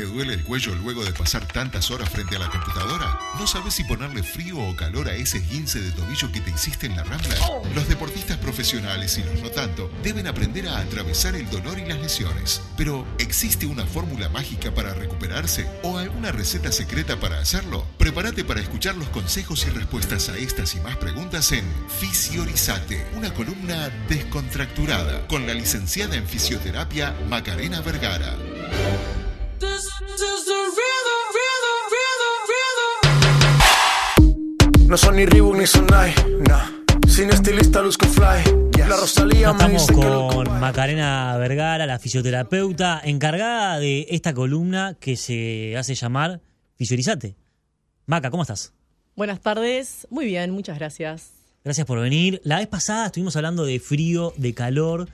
¿Te duele el cuello luego de pasar tantas horas frente a la computadora? ¿No sabes si ponerle frío o calor a ese esguince de tobillo que te hiciste en la rambla? Los deportistas profesionales y los no tanto deben aprender a atravesar el dolor y las lesiones. Pero, ¿existe una fórmula mágica para recuperarse o alguna receta secreta para hacerlo? Prepárate para escuchar los consejos y respuestas a estas y más preguntas en Fisiorizate, una columna descontracturada con la licenciada en fisioterapia Macarena Vergara. No son ni Reebok ni son Nike, nah. Sin estilista luzco fly. La Rosalía me Estamos con Macarena Vergara, la fisioterapeuta, encargada de esta columna que se hace llamar Fisiorizate. Maca, ¿cómo estás? Buenas tardes, muy bien, muchas gracias. Gracias por venir. La vez pasada estuvimos hablando de frío, de calor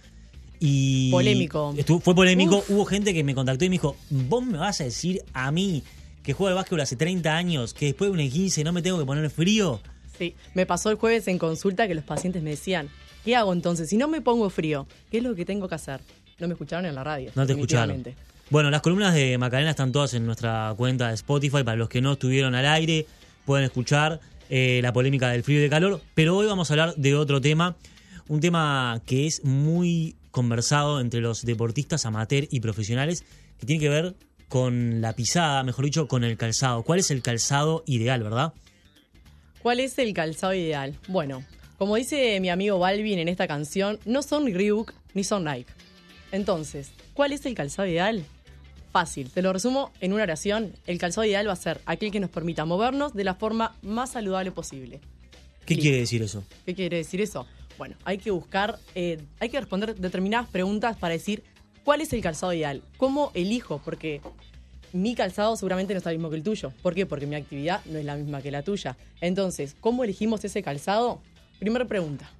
y... Polémico. Estuvo- fue polémico. Hubo gente que me contactó y me dijo, vos me vas a decir a mí que juego al básquetbol hace 30 años, que después de un 15 no me tengo que poner frío. Sí, me pasó el jueves en consulta que los pacientes me decían, ¿qué hago entonces? Si no me pongo frío, ¿qué es lo que tengo que hacer? No me escucharon en la radio. No te escucharon. Bueno, las columnas de Macarena están todas en nuestra cuenta de Spotify. Para los que no estuvieron al aire, pueden escuchar eh, la polémica del frío y de calor. Pero hoy vamos a hablar de otro tema. Un tema que es muy conversado entre los deportistas amateur y profesionales, que tiene que ver con la pisada, mejor dicho, con el calzado. ¿Cuál es el calzado ideal, verdad? ¿Cuál es el calzado ideal? Bueno, como dice mi amigo Balvin en esta canción, no son Reebok ni son Nike. Entonces, ¿cuál es el calzado ideal? Fácil, te lo resumo en una oración. El calzado ideal va a ser aquel que nos permita movernos de la forma más saludable posible. ¿Qué quiere decir eso? ¿Qué quiere decir eso? Bueno, hay que buscar, eh, hay que responder determinadas preguntas para decir cuál es el calzado ideal, cómo elijo, porque mi calzado seguramente no es el mismo que el tuyo. ¿Por qué? Porque mi actividad no es la misma que la tuya. Entonces, ¿cómo elegimos ese calzado? Primera pregunta,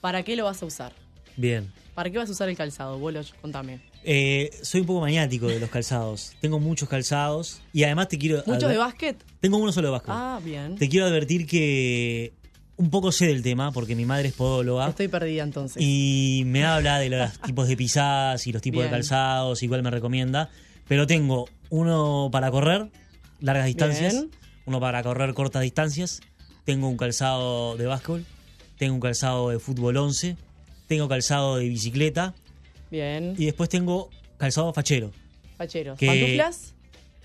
¿para qué lo vas a usar? Bien. ¿Para qué vas a usar el calzado? Bolo, contame. Eh, soy un poco maniático de los calzados. Tengo muchos calzados y además te quiero... ¿Muchos de básquet? Tengo uno solo de básquet. Ah, bien. Te quiero advertir que un poco sé del tema, porque mi madre es podóloga. Estoy perdida entonces. Y me habla de los tipos de pisadas y los tipos de calzados, igual me recomienda. Pero tengo uno para correr largas distancias, Bien. uno para correr cortas distancias. Tengo un calzado de básquetbol, tengo un calzado de fútbol 11, tengo calzado de bicicleta Bien. y después tengo calzado fachero. Facheros. que- ¿Pantuflas?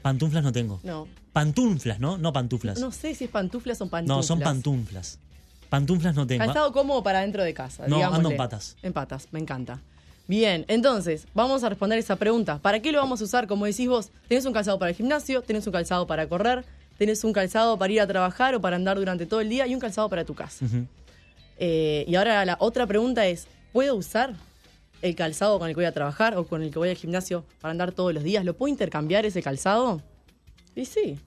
Pantuflas no tengo. No. Pantuflas, ¿no? No pantuflas. No sé si es pantuflas o pantuflas. No, son pantuflas. Pantuflas no tengo. Calzado cómodo para dentro de casa. No, digámosle. ando en patas. En patas, me encanta. Bien, entonces, vamos a responder esa pregunta. ¿Para qué lo vamos a usar? Como decís vos, tenés un calzado para el gimnasio, tenés un calzado para correr, tenés un calzado para ir a trabajar o para andar durante todo el día y un calzado para tu casa. Eh, y ahora la otra pregunta es, ¿puedo usar el calzado con el que voy a trabajar o con el que voy al gimnasio para andar todos los días? ¿Lo puedo intercambiar ese calzado? Y sí,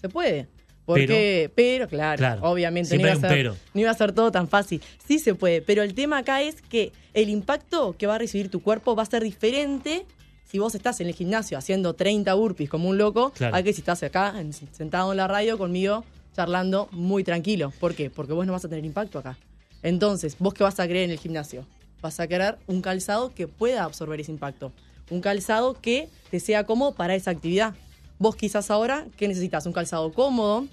se puede. Porque, pero, claro, Claro, obviamente no iba, a ser, pero. no iba a ser todo tan fácil. Sí se puede, pero el tema acá es que el impacto que va a recibir tu cuerpo va a ser diferente si vos estás en el gimnasio haciendo 30 burpees como un loco, Claro. a que si estás acá en- sentado en la radio conmigo charlando muy tranquilo. ¿Por qué? Porque vos no vas a tener impacto acá. Entonces, ¿vos qué vas a querer en el gimnasio? Vas a querer un calzado que pueda absorber ese impacto. Un calzado que te sea cómodo para esa actividad. Vos quizás ahora, ¿qué necesitas? Un calzado cómodo,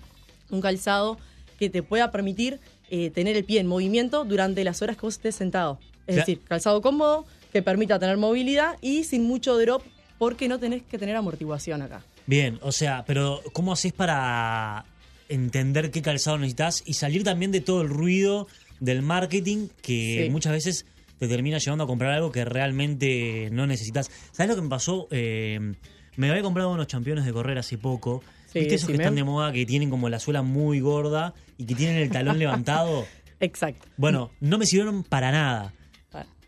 un calzado que te pueda permitir eh, tener el pie en movimiento durante las horas que vos estés sentado. Es decir, calzado cómodo que permita tener movilidad y sin mucho drop porque no tenés que tener amortiguación acá. Bien, o sea, pero ¿cómo haces para entender qué calzado necesitas y salir también de todo el ruido del marketing que Sí. muchas veces te termina llevando a comprar algo que realmente no necesitas? ¿Sabes lo que me pasó? Eh, me había comprado unos campeones de correr hace poco. Sí, ¿Viste esos que están de moda que tienen como la suela muy gorda y que tienen el talón levantado? Exacto. Bueno, no me sirvieron para nada.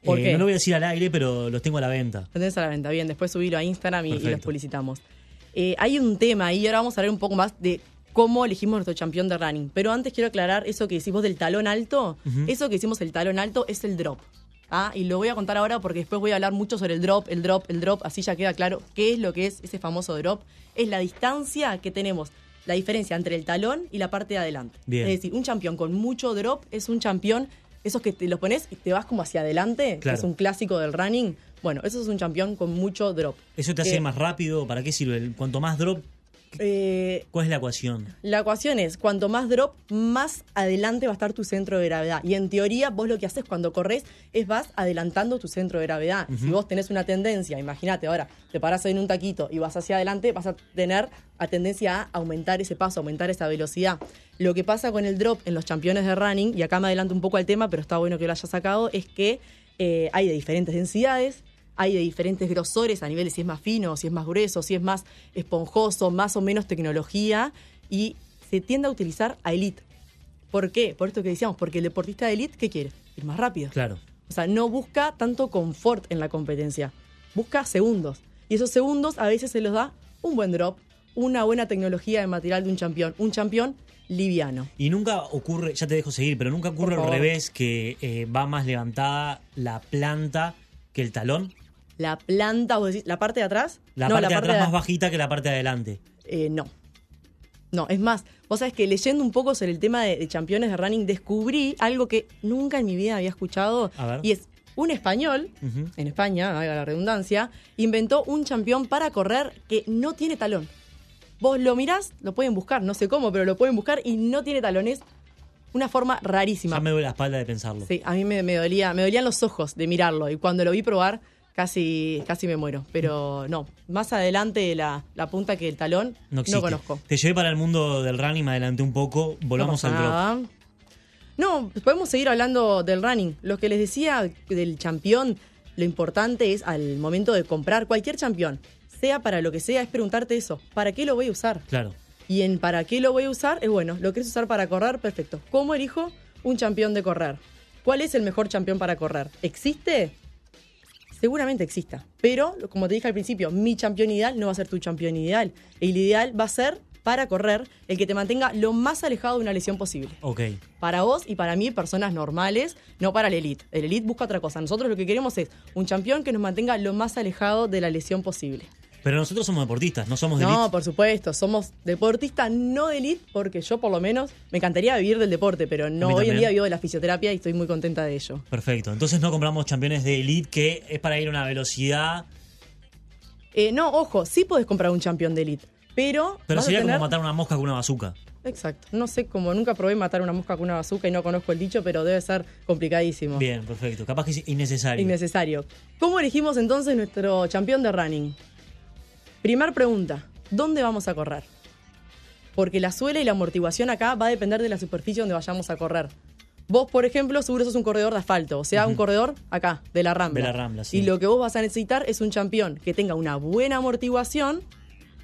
¿Por Eh, qué? No lo voy a decir al aire, pero los tengo a la venta. Lo tenés a la venta. Bien, después subilo a Instagram y, y los publicitamos. Eh, hay un tema ahí, ahora vamos a hablar un poco más de cómo elegimos nuestro campeón de running. Pero antes quiero aclarar eso que decimos del talón alto. Eso que decimos el talón alto es el drop. ¿Ah? Y lo voy a contar ahora porque después voy a hablar mucho sobre el drop, el drop, el drop. Así ya queda claro qué es lo que es ese famoso drop. Es la distancia que tenemos, la diferencia entre el talón y la parte de adelante. Bien. Es decir, un campeón con mucho drop es un campeón, esos que te los pones y te vas como hacia adelante, que es un clásico del running, Bueno, eso es un campeón con mucho drop. ¿Eso te hace Eh, más rápido? ¿Para qué sirve? Cuanto más drop, Eh, ¿cuál es la ecuación? La ecuación es, cuanto más drop, más adelante va a estar tu centro de gravedad. Y en teoría, vos lo que haces cuando corres es vas adelantando tu centro de gravedad. Si vos tenés una tendencia, imagínate ahora, te parás en un taquito y vas hacia adelante, vas a tener la tendencia a aumentar ese paso, aumentar esa velocidad. Lo que pasa con el drop en los campeones de running, y acá me adelanto un poco al tema, pero está bueno que lo haya sacado, es que eh, hay de diferentes densidades, hay de diferentes grosores a nivel de si es más fino, si es más grueso, si es más esponjoso, más o menos tecnología, y se tiende a utilizar a elite. ¿Por qué? Por esto que decíamos, porque el deportista de elite, ¿qué quiere? Ir más rápido. Claro. O sea, no busca tanto confort en la competencia, busca segundos. Y esos segundos a veces se los da un buen drop, una buena tecnología de material de un campeón, un campeón liviano. Y nunca ocurre, ya te dejo seguir, pero nunca ocurre al revés que eh, va más levantada la planta que el talón. La planta, vos decís, la parte de atrás. La no, parte de atrás de- más bajita que la parte de adelante. Eh, no. No, es más, vos sabés que leyendo un poco sobre el tema de, de campeones de running, descubrí algo que nunca en mi vida había escuchado. A ver. Y es un español, en España, haga la redundancia, inventó un campeón para correr que no tiene talón. Vos lo mirás, lo pueden buscar, no sé cómo, pero lo pueden buscar y no tiene talones. Una forma rarísima. Ya me duele la espalda de pensarlo. Sí, a mí me, me dolía, me dolían los ojos de mirarlo y cuando lo vi probar casi, casi me muero. Pero no, más adelante la, la punta que el talón No conozco. Te llevé para el mundo del running, me adelanté un poco, volvamos no al drop. No, podemos seguir hablando del running. Lo que les decía del campeón, lo importante es al momento de comprar cualquier campeón, sea para lo que sea, es preguntarte eso, ¿para qué lo voy a usar? Claro. Y en para qué lo voy a usar, es bueno, lo querés usar para correr, perfecto. ¿Cómo elijo un campeón de correr? ¿Cuál es el mejor campeón para correr? ¿Existe? Seguramente exista. Pero, como te dije al principio, mi campeón ideal no va a ser tu campeón ideal. El ideal va a ser, para correr, el que te mantenga lo más alejado de una lesión posible. Ok. Para vos y para mí, personas normales, no para el elite. El elite busca otra cosa. Nosotros lo que queremos es un campeón que nos mantenga lo más alejado de la lesión posible. Pero nosotros somos deportistas, no somos de No, elite. por supuesto, somos deportistas no de elite, porque yo por lo menos me encantaría vivir del deporte, pero no hoy en día vivo de la fisioterapia y estoy muy contenta de ello. Perfecto. Entonces no compramos campeones de elite que es para ir a una velocidad. Eh, no, ojo, sí podés comprar un campeón de elite, pero. Pero sería tener- como matar una mosca con una bazuca. Exacto. No sé cómo, nunca probé matar una mosca con una bazuca y no conozco el dicho, pero debe ser complicadísimo. Bien, perfecto. Capaz que es innecesario. Innecesario. ¿Cómo elegimos entonces nuestro campeón de running? Primer pregunta, ¿dónde vamos a correr? Porque la suela y la amortiguación acá va a depender de la superficie donde vayamos a correr. Vos, por ejemplo, seguro sos un corredor de asfalto, o sea, un corredor acá, de la Rambla. De la Rambla, sí. Y lo que vos vas a necesitar es un campeón que tenga una buena amortiguación.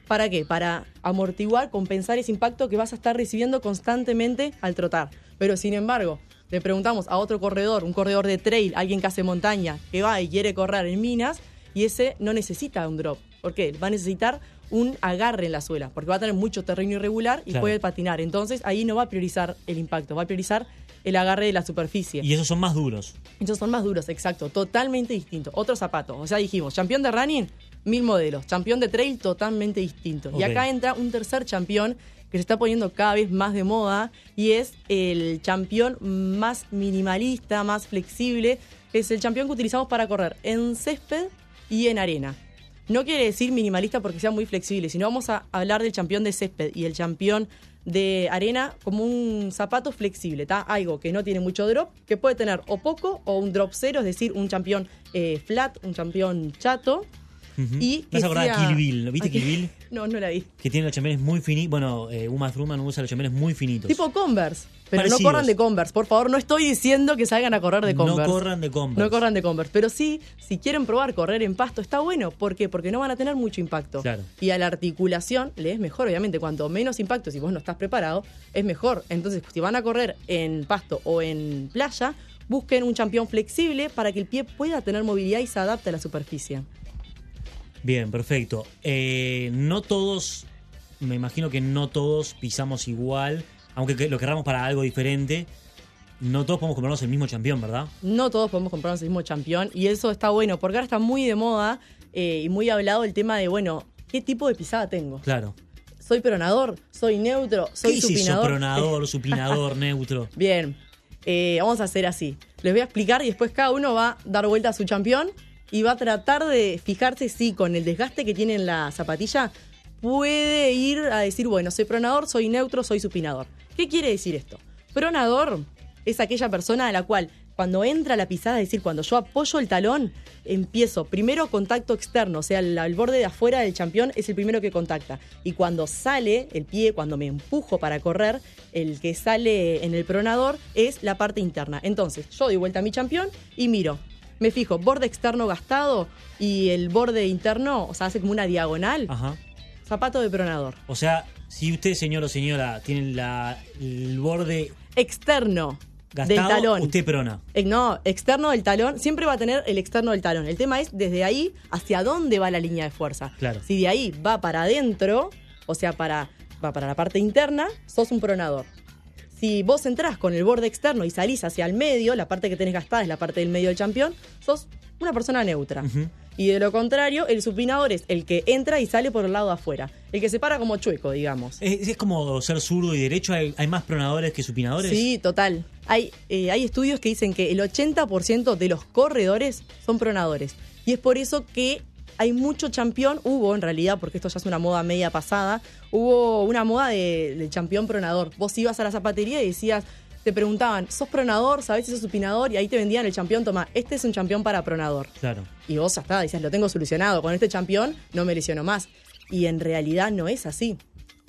¿Para qué? Para amortiguar, compensar ese impacto que vas a estar recibiendo constantemente al trotar. Pero sin embargo, le preguntamos a otro corredor, un corredor de trail, alguien que hace montaña, que va y quiere correr en minas, y ese no necesita un drop. ¿Por qué? Va a necesitar un agarre en la suela, porque va a tener mucho terreno irregular y Claro. puede patinar. Entonces ahí no va a priorizar el impacto, va a priorizar el agarre de la superficie. Y esos son más duros. Esos son más duros, exacto, totalmente distintos. Otro zapato, o sea, dijimos, campeón de running, mil modelos, campeón de trail, totalmente distinto. Y acá entra un tercer campeón que se está poniendo cada vez más de moda y es el campeón más minimalista, más flexible, es el campeón que utilizamos para correr en césped y en arena. No quiere decir minimalista porque sea muy flexible, sino vamos a hablar del campeón de césped y el campeón de arena como un zapato flexible, ¿tá? Algo que no tiene mucho drop, que puede tener o poco o un drop cero, es decir, un campeón eh, flat, un campeón chato. Y Me has acordado de sea- Kill Bill. ¿no? ¿Viste Kill Bill? No, no la vi. Que tiene los championes muy finitos. Bueno, eh, Uma Thurman usa los championes muy finitos. Tipo Converse. Pero Parecidos. no corran de Converse, por favor. No estoy diciendo que salgan a correr de No Converse. corran de Converse. No corran de Converse. Pero sí, si quieren probar correr en pasto, está bueno. ¿Por qué? Porque no van a tener mucho impacto. Claro. Y a la articulación le es mejor, obviamente. Cuanto menos impacto, si vos no estás preparado, es mejor. Entonces, si van a correr en pasto o en playa, busquen un campeón flexible para que el pie pueda tener movilidad y se adapte a la superficie. Bien, perfecto. Eh, no todos, me imagino que no todos pisamos igual, aunque que- lo querramos para algo diferente. No todos podemos comprarnos el mismo campeón, ¿verdad? no todos podemos comprarnos el mismo campeón y eso está bueno porque ahora está muy de moda eh, y muy hablado el tema de, bueno, ¿qué tipo de pisada tengo? Claro. ¿Soy pronador? ¿Soy neutro? ¿Soy ¿Qué es supinador? Pronador, supinador, neutro. Bien, eh, vamos a hacer así. Les voy a explicar y después cada uno va a dar vuelta a su campeón y va a tratar de fijarse si con el desgaste que tiene en la zapatilla puede ir a decir, bueno, soy pronador, soy neutro, soy supinador. ¿Qué quiere decir esto? Pronador es aquella persona a la cual cuando entra la pisada, es decir, cuando yo apoyo el talón, empiezo primero contacto externo, o sea, el, borde de afuera del champión es el primero que contacta. Y cuando sale el pie, cuando me empujo para correr, el que sale en el pronador es la parte interna. Entonces, yo doy vuelta a mi champión y miro. Me fijo, borde externo gastado y el borde interno, o sea, hace como una diagonal. Ajá. Zapato de pronador. O sea, si usted, señor o señora, tiene la, el borde Externo del talón. usted prona. Eh, No, externo del talón, siempre va a tener el externo del talón. El tema es desde ahí hacia dónde va la línea de fuerza. Claro. Si de ahí va para adentro, o sea, para, va para la parte interna, sos un pronador. Si vos entrás con el borde externo y salís hacia el medio, la parte que tenés gastada es la parte del medio del campeón, sos una persona neutra. Y de lo contrario, el supinador es el que entra y sale por el lado de afuera. El que se para como chueco, digamos. Es, es como ser zurdo y derecho. Hay, hay más pronadores que supinadores. Sí, total. Hay, eh, hay estudios que dicen que el 80% de los corredores son pronadores. Y es por eso que hay mucho campeón, hubo en realidad, porque esto ya es una moda media pasada, hubo una moda de- del campeón pronador. Vos ibas a la zapatería y decías, te preguntaban, ¿sos pronador? ¿Sabés si sos supinador? Y ahí te vendían el campeón, toma, este es un campeón para pronador. Claro. Y vos ya está, decías, lo tengo solucionado, con este campeón no me lesiono más. Y en realidad no es así,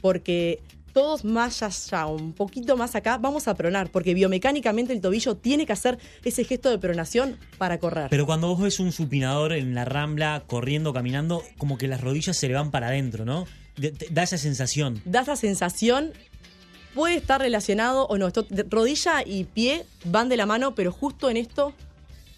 porque todos más allá, un poquito más acá, vamos a pronar, porque biomecánicamente el tobillo tiene que hacer ese gesto de pronación para correr. Pero cuando vos ves un supinador en la rambla, corriendo, caminando, como que las rodillas se le van para adentro, ¿no? Da esa sensación. da esa sensación, puede estar relacionado o no. Esto, rodilla y pie van de la mano, pero justo en esto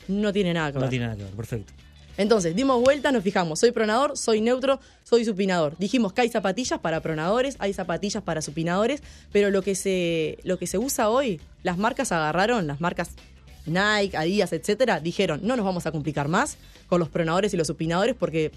no tiene nada que ver. No tiene nada que ver, perfecto. Entonces, dimos vuelta, nos fijamos, soy pronador, soy neutro, soy supinador. Dijimos que hay zapatillas para pronadores, hay zapatillas para supinadores, pero lo que se, lo que se usa hoy, las marcas agarraron, las marcas Nike, Adidas, etcétera, dijeron, no nos vamos a complicar más con los pronadores y los supinadores porque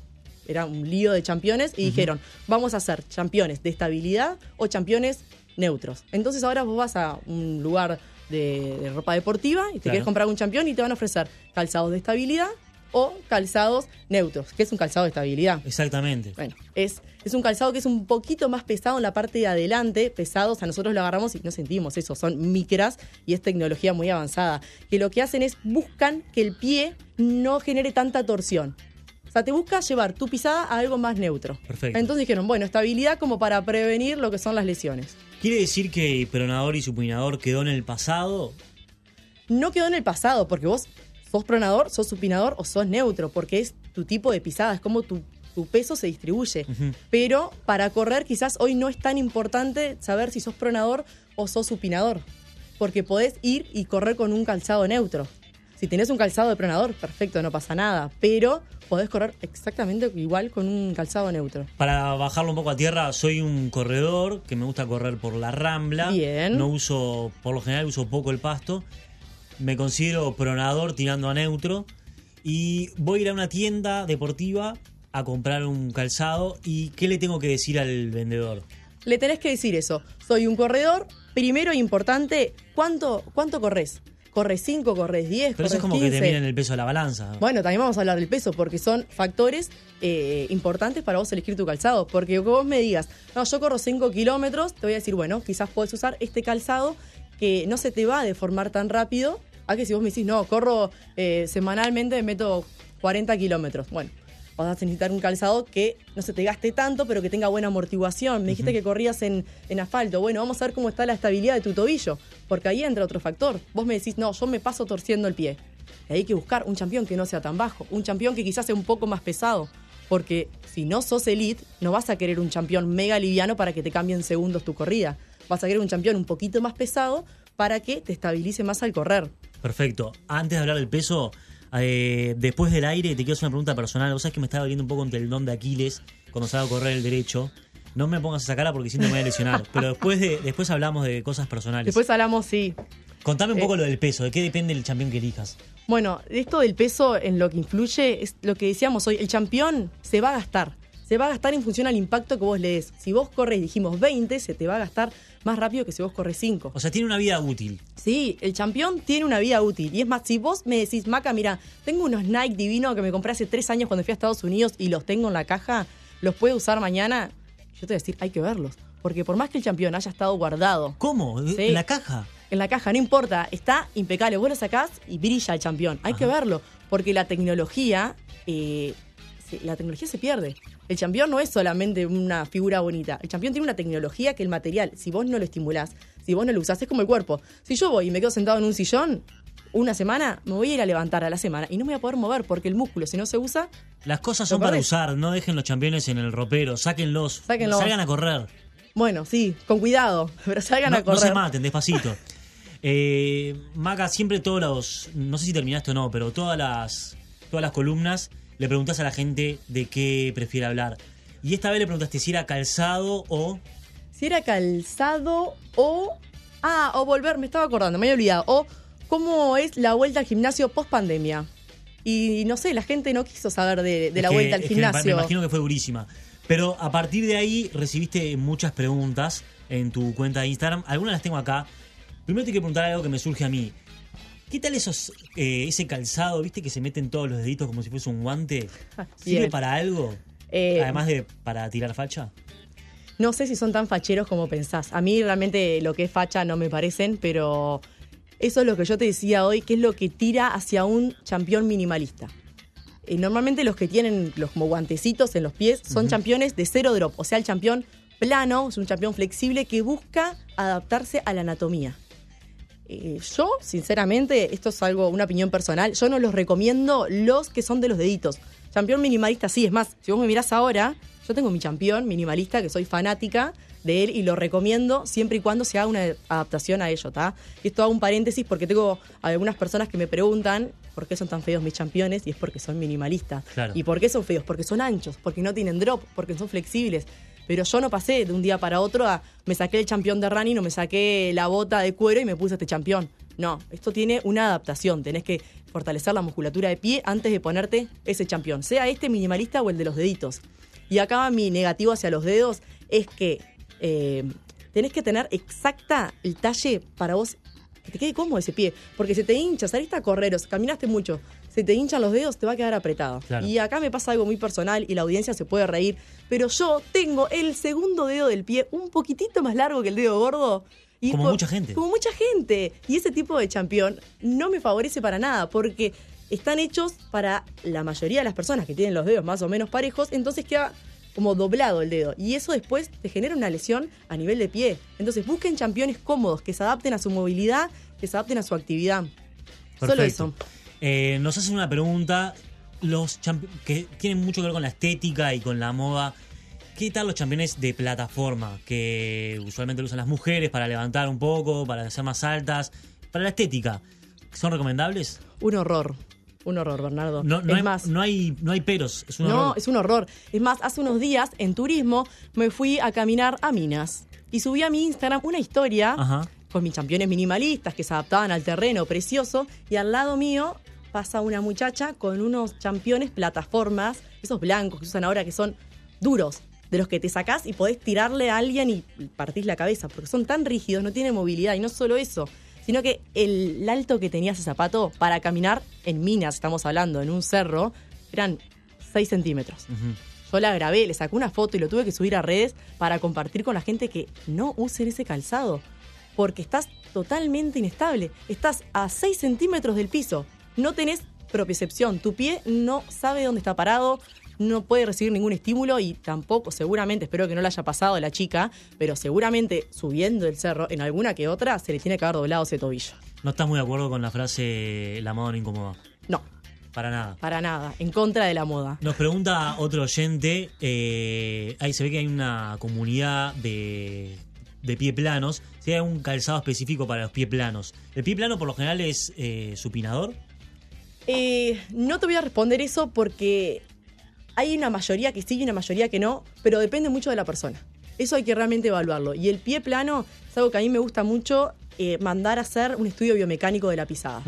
era un lío de championes y dijeron, vamos a hacer championes de estabilidad o championes neutros. Entonces ahora vos vas a un lugar de, de ropa deportiva y te Claro. quieres comprar un champión y te van a ofrecer calzados de estabilidad o calzados neutros, que es un calzado de estabilidad. Exactamente. Bueno, es, es un calzado que es un poquito más pesado en la parte de adelante, pesados, a nosotros lo agarramos y no sentimos eso, son micras y es tecnología muy avanzada, que lo que hacen es buscan que el pie no genere tanta torsión. O sea, te busca llevar tu pisada a algo más neutro. Perfecto. Entonces dijeron, bueno, estabilidad como para prevenir lo que son las lesiones. ¿Quiere decir que pronador y supinador quedó en el pasado? no quedó en el pasado, porque vos sos pronador, sos supinador o sos neutro, porque es tu tipo de pisada, es como tu, tu peso se distribuye. Pero para correr quizás hoy no es tan importante saber si sos pronador o sos supinador, porque podés ir y correr con un calzado neutro. Si tenés un calzado de pronador, perfecto, no pasa nada, pero podés correr exactamente igual con un calzado neutro. Para bajarlo un poco a tierra, soy un corredor que me gusta correr por la rambla. Bien. No uso, por lo general uso poco el pasto. Me considero pronador tirando a neutro. Y voy a ir a una tienda deportiva a comprar un calzado. ¿Y qué le tengo que decir al vendedor? Le tenés que decir eso. Soy un corredor. Primero importante, ¿cuánto, cuánto corres? ¿Corres 5, corres 10, Pero eso es como que 15? te miren el peso de la balanza. Bueno, también vamos a hablar del peso, porque son factores eh, importantes para vos elegir tu calzado. Porque que vos me digas, no, yo corro 5 kilómetros, te voy a decir, bueno, quizás podés usar este calzado que no se te va a deformar tan rápido. A que si vos me decís, no, corro eh, semanalmente, meto 40 kilómetros. Bueno, vas a necesitar un calzado que no se te gaste tanto, pero que tenga buena amortiguación. Me dijiste que corrías en, en asfalto. Bueno, vamos a ver cómo está la estabilidad de tu tobillo, porque ahí entra otro factor. Vos me decís, no, yo me paso torciendo el pie. Y hay que buscar un campeón que no sea tan bajo, un campeón que quizás sea un poco más pesado. Porque si no sos elite, no vas a querer un campeón mega liviano para que te cambie en segundos tu corrida. Vas a querer un campeón un poquito más pesado para que te estabilice más al correr. Perfecto. Antes de hablar del peso, eh, después del aire, te quiero hacer una pregunta personal. Vos sabés que me estaba doliendo un poco entre el don de Aquiles cuando salgo a correr el derecho. No me pongas esa cara porque siento que me voy a lesionar. Pero después de, después hablamos de cosas personales. Después hablamos, sí. Contame un eh, poco lo del peso, de qué depende el campeón que elijas. Bueno, esto del peso en lo que influye es lo que decíamos hoy. El campeón se va a gastar. Se va a gastar en función al impacto que vos le des. Si vos corres, dijimos 20, se te va a gastar más rápido que si vos corres 5. O sea, tiene una vida útil. Sí, el campeón tiene una vida útil. Y es más, si vos me decís, Maca, mira, tengo unos Nike divinos que me compré hace tres años cuando fui a Estados Unidos y los tengo en la caja, los puedo usar mañana, yo te voy a decir, hay que verlos. Porque por más que el campeón haya estado guardado ¿Cómo? Sí. ¿En la caja? en la caja, no importa, está impecable. Vos lo sacás y brilla el campeón. Hay que verlo, porque la tecnología, eh, se- la tecnología se pierde. El campeón no es solamente una figura bonita. El campeón tiene una tecnología que el material, si vos no lo estimulás, si vos no lo usás, es como el cuerpo. Si yo voy y me quedo sentado en un sillón una semana, me voy a ir a levantar a la semana y no me voy a poder mover porque el músculo, si no se usa, Las cosas son para usar, no dejen los campeones en el ropero, sáquenlos, Sáquenlos. salgan a correr. bueno, sí, con cuidado, pero salgan No, a no correr. se maten, despacito. Eh, Maca, siempre todos los. No sé si terminaste o no, pero todas las, todas las columnas le preguntás a la gente de qué prefiere hablar. Y esta vez le preguntaste si era calzado o. Si era calzado o. Ah, o volver, me estaba acordando, me había olvidado. O cómo es la vuelta al gimnasio post pandemia. Y no sé, la gente no quiso saber de, la que- vuelta al que me- gimnasio. imagino que fue durísima. Pero a partir de ahí recibiste muchas preguntas en tu cuenta de Instagram. Algunas las tengo acá. Primero te quiero preguntar algo que me surge a mí. ¿Qué tal esos, eh, ese calzado, viste, que se meten todos los deditos como si fuese un guante? ¿Sirve Bien. para algo? Eh, Además de para tirar facha. No sé si son tan facheros como pensás. A mí realmente lo que es facha no me parecen, pero eso es lo que yo te decía hoy, que es lo que tira hacia un campeón minimalista. Eh, normalmente los que tienen los como guantecitos en los pies son campeones de cero drop, o sea, el campeón plano, es un campeón flexible que busca adaptarse a la anatomía. Eh, yo, sinceramente, esto es algo, una opinión personal, yo no los recomiendo los que son de los deditos. Campeón minimalista, sí, es más, si vos me mirás ahora, yo tengo mi campeón minimalista, que soy fanática de él y lo recomiendo siempre y cuando se haga una adaptación a ello, ¿está? Y esto hago un paréntesis porque tengo algunas personas que me preguntan por qué son tan feos mis campeones y es porque son minimalistas. Claro. ¿Y por qué son feos? Porque son anchos, porque no tienen drop, porque son flexibles. Pero yo no pasé de un día para otro a me saqué el campeón de running o me saqué la bota de cuero y me puse este campeón. No, esto tiene una adaptación. Tenés que fortalecer la musculatura de pie antes de ponerte ese campeón, sea este minimalista o el de los deditos. Y acá mi negativo hacia los dedos es que eh, tenés que tener exacta el talle para vos que te quede cómodo ese pie. Porque se te hincha, saliste a correr, o sea, caminaste mucho, se te hinchan los dedos, te va a quedar apretado. Claro. Y acá me pasa algo muy personal y la audiencia se puede reír, pero yo tengo el segundo dedo del pie un poquitito más largo que el dedo gordo. Y Como por- mucha gente. Como mucha gente. Y ese tipo de campeón no me favorece para nada, porque están hechos para la mayoría de las personas que tienen los dedos más o menos parejos, entonces queda como doblado el dedo. Y eso después te genera una lesión a nivel de pie. Entonces busquen campeones cómodos, que se adapten a su movilidad, que se adapten a su actividad. Solo eso. Eh, nos hacen una pregunta, los que tienen mucho que ver con la estética y con la moda. ¿Qué tal los campeones de plataforma? Que usualmente lo usan las mujeres para levantar un poco, para ser más altas, para la estética. ¿Son recomendables? Un horror. Un horror, Bernardo. No, no es hay, más, no, hay, no hay peros, es un no, horror. es un horror. Es más, hace unos días en turismo me fui a caminar a Minas y subí a mi Instagram una historia Ajá. Con mis campeones minimalistas que se adaptaban al terreno precioso y al lado mío pasa una muchacha con unos campeones plataformas, esos blancos que usan ahora que son duros, de los que te sacás y podés tirarle a alguien y partís la cabeza, porque son tan rígidos, no tienen movilidad y no solo eso, sino que el, alto que tenía ese zapato para caminar en minas, estamos hablando, en un cerro, eran 6 centímetros. Yo la grabé, le saqué una foto y lo tuve que subir a redes para compartir con la gente que no usen ese calzado. Porque estás totalmente inestable. Estás a 6 centímetros del piso. No tenés propiocepción. Tu pie no sabe dónde está parado, no puede recibir ningún estímulo y tampoco, seguramente, espero que no le haya pasado a la chica, pero seguramente subiendo el cerro, en alguna que otra, se le tiene que haber doblado ese tobillo. No estás muy de acuerdo con la frase la moda no incomoda. No, Para nada. para nada. En contra de la moda. Nos pregunta otro oyente, eh, ahí se ve que hay una comunidad de, de pie planos, si hay un calzado específico para los pie planos. ¿El pie plano por lo general es eh, supinador? Eh, no te voy a responder eso porque hay una mayoría que sí y una mayoría que no, pero depende mucho de la persona. Eso hay que realmente evaluarlo. Y el pie plano es algo que a mí me gusta mucho eh, mandar a hacer un estudio biomecánico de la pisada.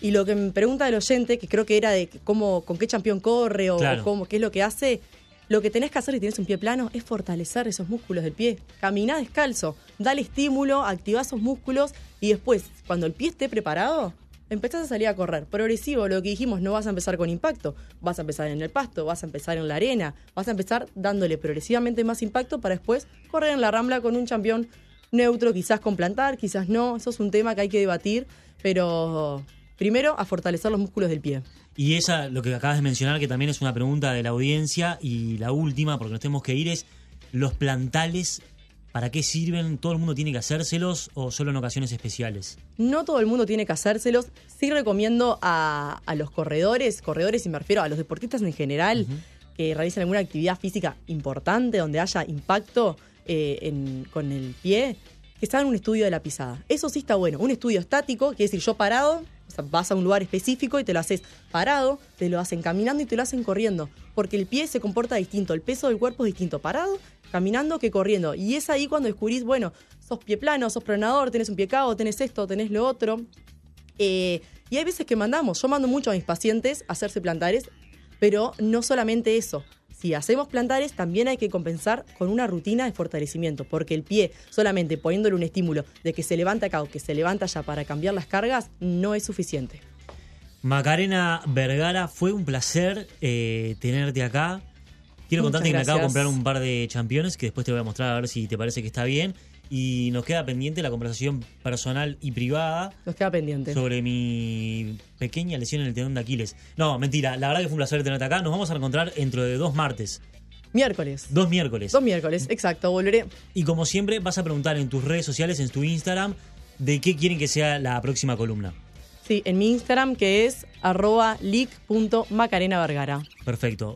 Y lo que me pregunta el oyente, que creo que era de cómo, con qué campeón corre o, Claro. cómo, qué es lo que hace, Lo que tenés que hacer si tienes un pie plano es fortalecer esos músculos del pie. Caminá descalzo, dale estímulo, activa esos músculos y después, cuando el pie esté preparado, empezás a salir a correr. Progresivo, lo que dijimos, no vas a empezar con impacto, vas a empezar en el pasto, vas a empezar en la arena, vas a empezar dándole progresivamente más impacto para después correr en la rambla con un campeón neutro, quizás con plantar, quizás no. Eso es un tema que hay que debatir, pero primero a fortalecer los músculos del pie. Y esa, lo que acabas de mencionar, que también es una pregunta de la audiencia, y la última, porque nos tenemos que ir, es los plantales, ¿para qué sirven? ¿Todo el mundo tiene que hacérselos o solo en ocasiones especiales? No todo el mundo tiene que hacérselos. Sí recomiendo a, a los corredores, corredores y me refiero a los deportistas en general, que realicen alguna actividad física importante, donde haya impacto eh, en- con el pie, que está en un estudio de la pisada. Eso sí está bueno. Un estudio estático, quiere decir yo parado, o sea, vas a un lugar específico y te lo haces parado, te lo hacen caminando y te lo hacen corriendo. Porque el pie se comporta distinto, el peso del cuerpo es distinto, parado, caminando que corriendo. Y es ahí cuando descubrís, bueno, sos pie plano, sos pronador, tenés un pie cao, tenés esto, tenés lo otro. Eh, y hay veces que mandamos, yo mando mucho a mis pacientes a hacerse plantares, pero no solamente eso. Si hacemos plantares, también hay que compensar con una rutina de fortalecimiento, porque el pie, solamente poniéndole un estímulo de que se levanta acá o que se levanta allá para cambiar las cargas, no es suficiente. Macarena Vergara, fue un placer eh, tenerte acá. Quiero Muchas contarte que me acabo de comprar un par de championes que después te voy a mostrar a ver si te parece que está bien. Y nos queda pendiente la conversación personal y privada Nos queda pendiente. sobre mi pequeña lesión en el tendón de Aquiles. No, mentira, la verdad que fue un placer tenerte acá. Nos vamos a encontrar dentro de dos martes, Miércoles. dos miércoles. Dos miércoles, exacto, volveré. Y como siempre, vas a preguntar en tus redes sociales, en tu Instagram, de qué quieren que sea la próxima columna. Sí, en mi Instagram que es arroba leak.macarenavergara. Perfecto.